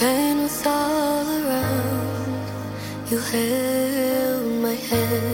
pain was all around. You held my hand,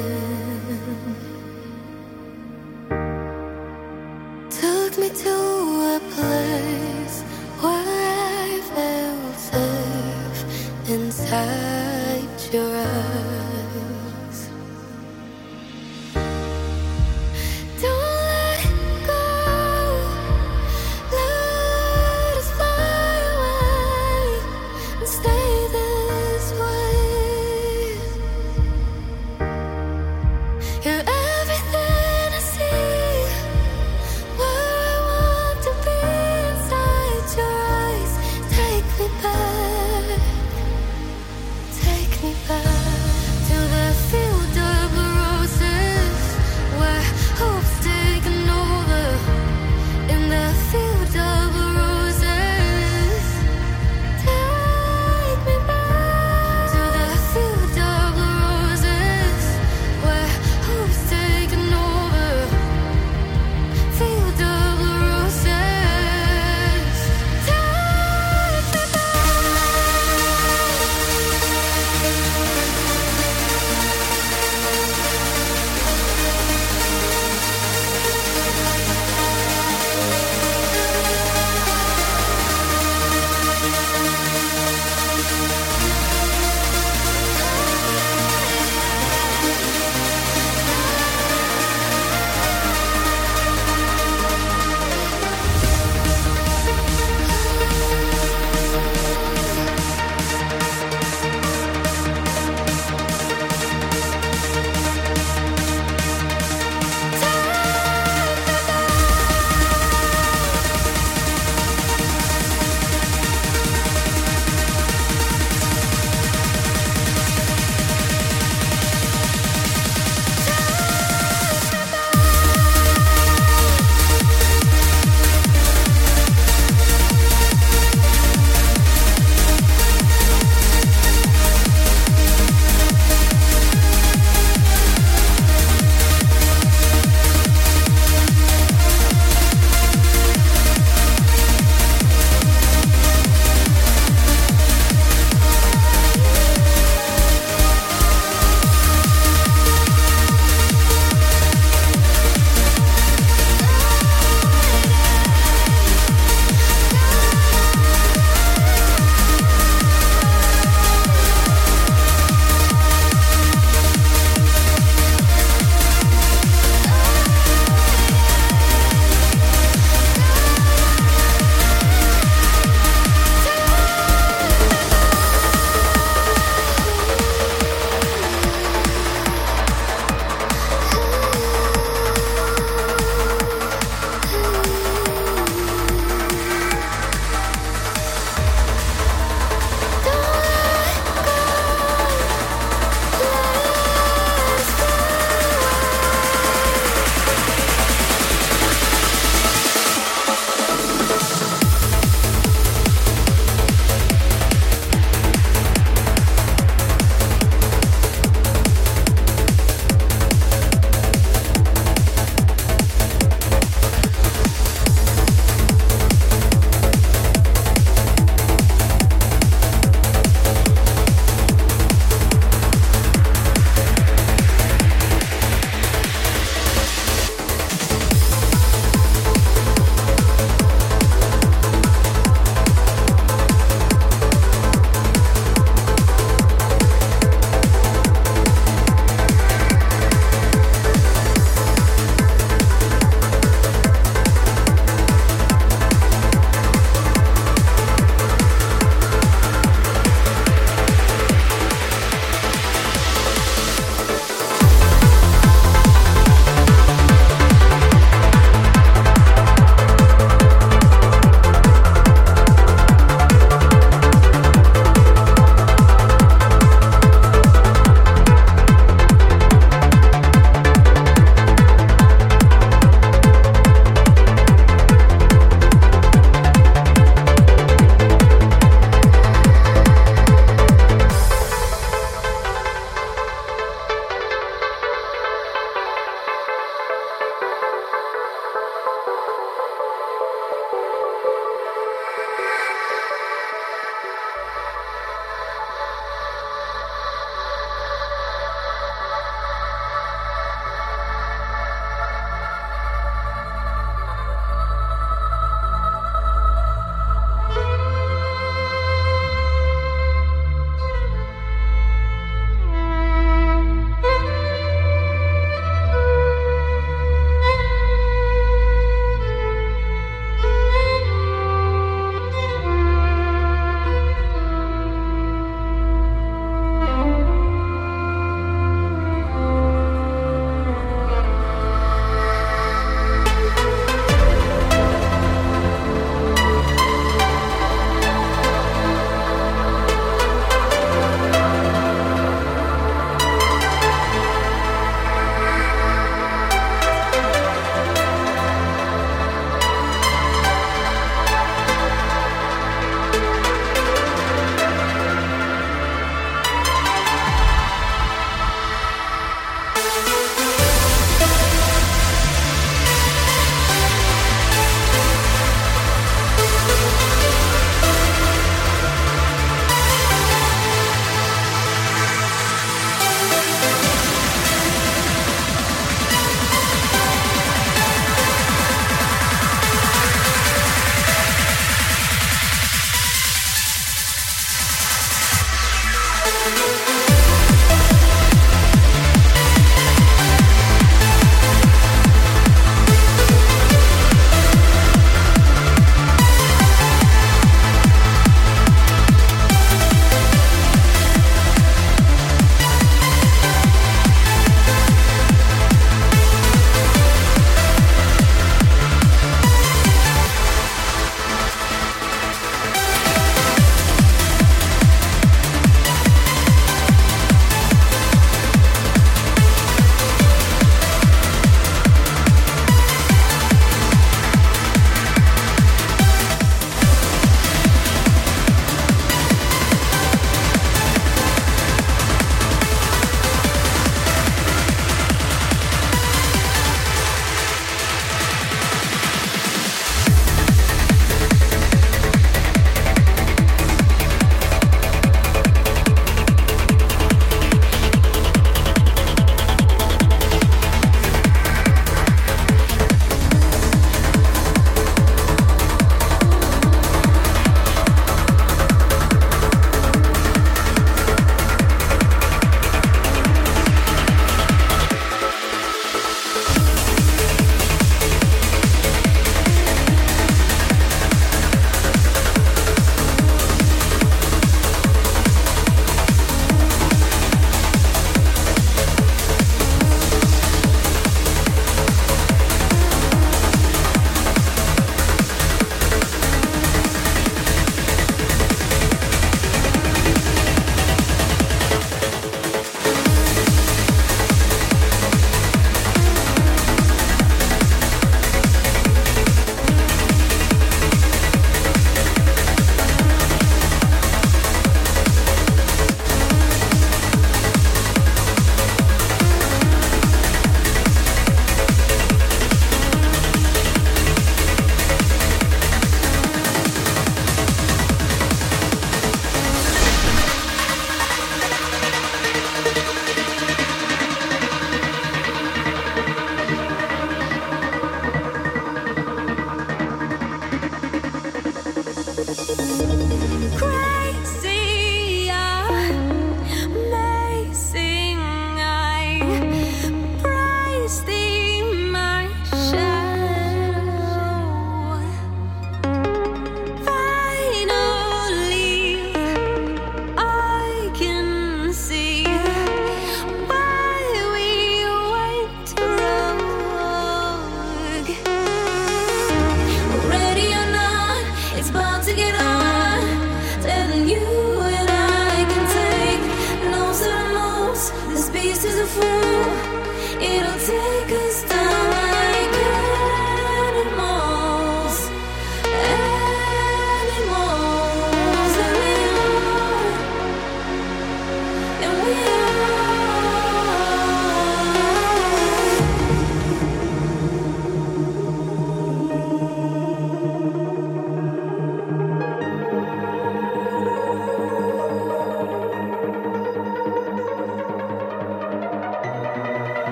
It'll take us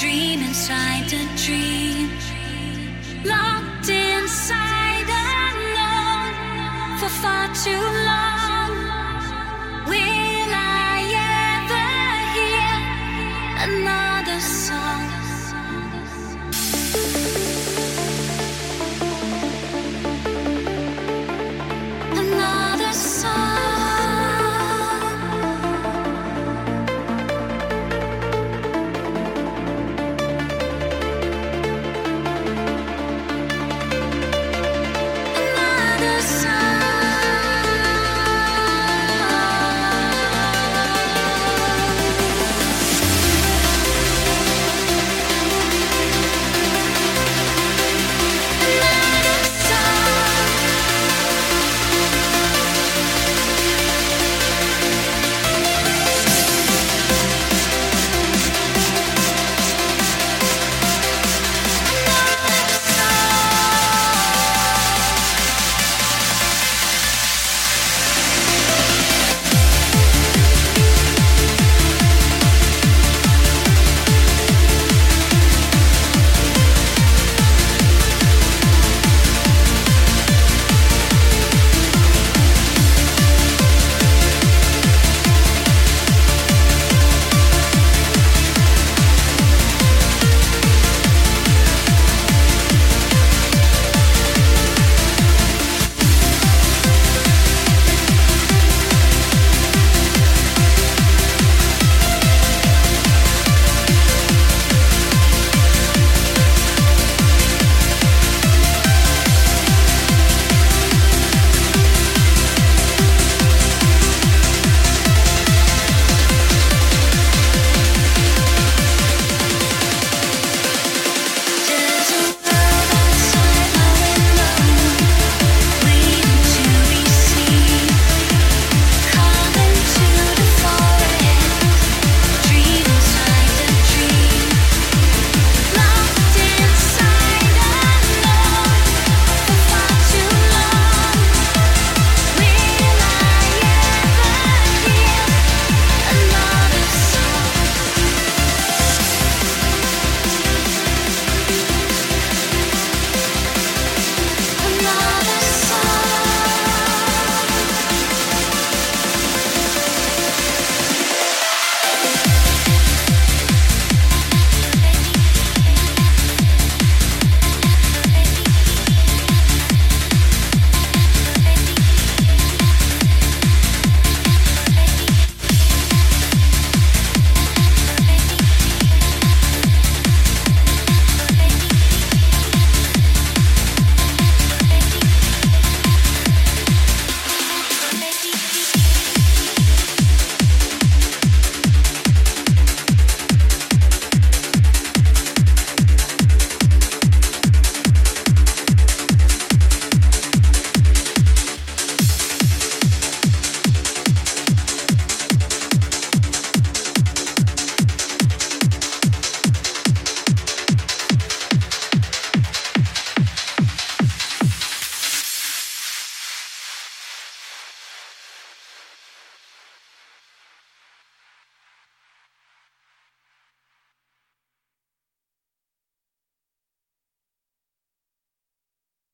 Dream inside a dream. Locked inside alone for far too long.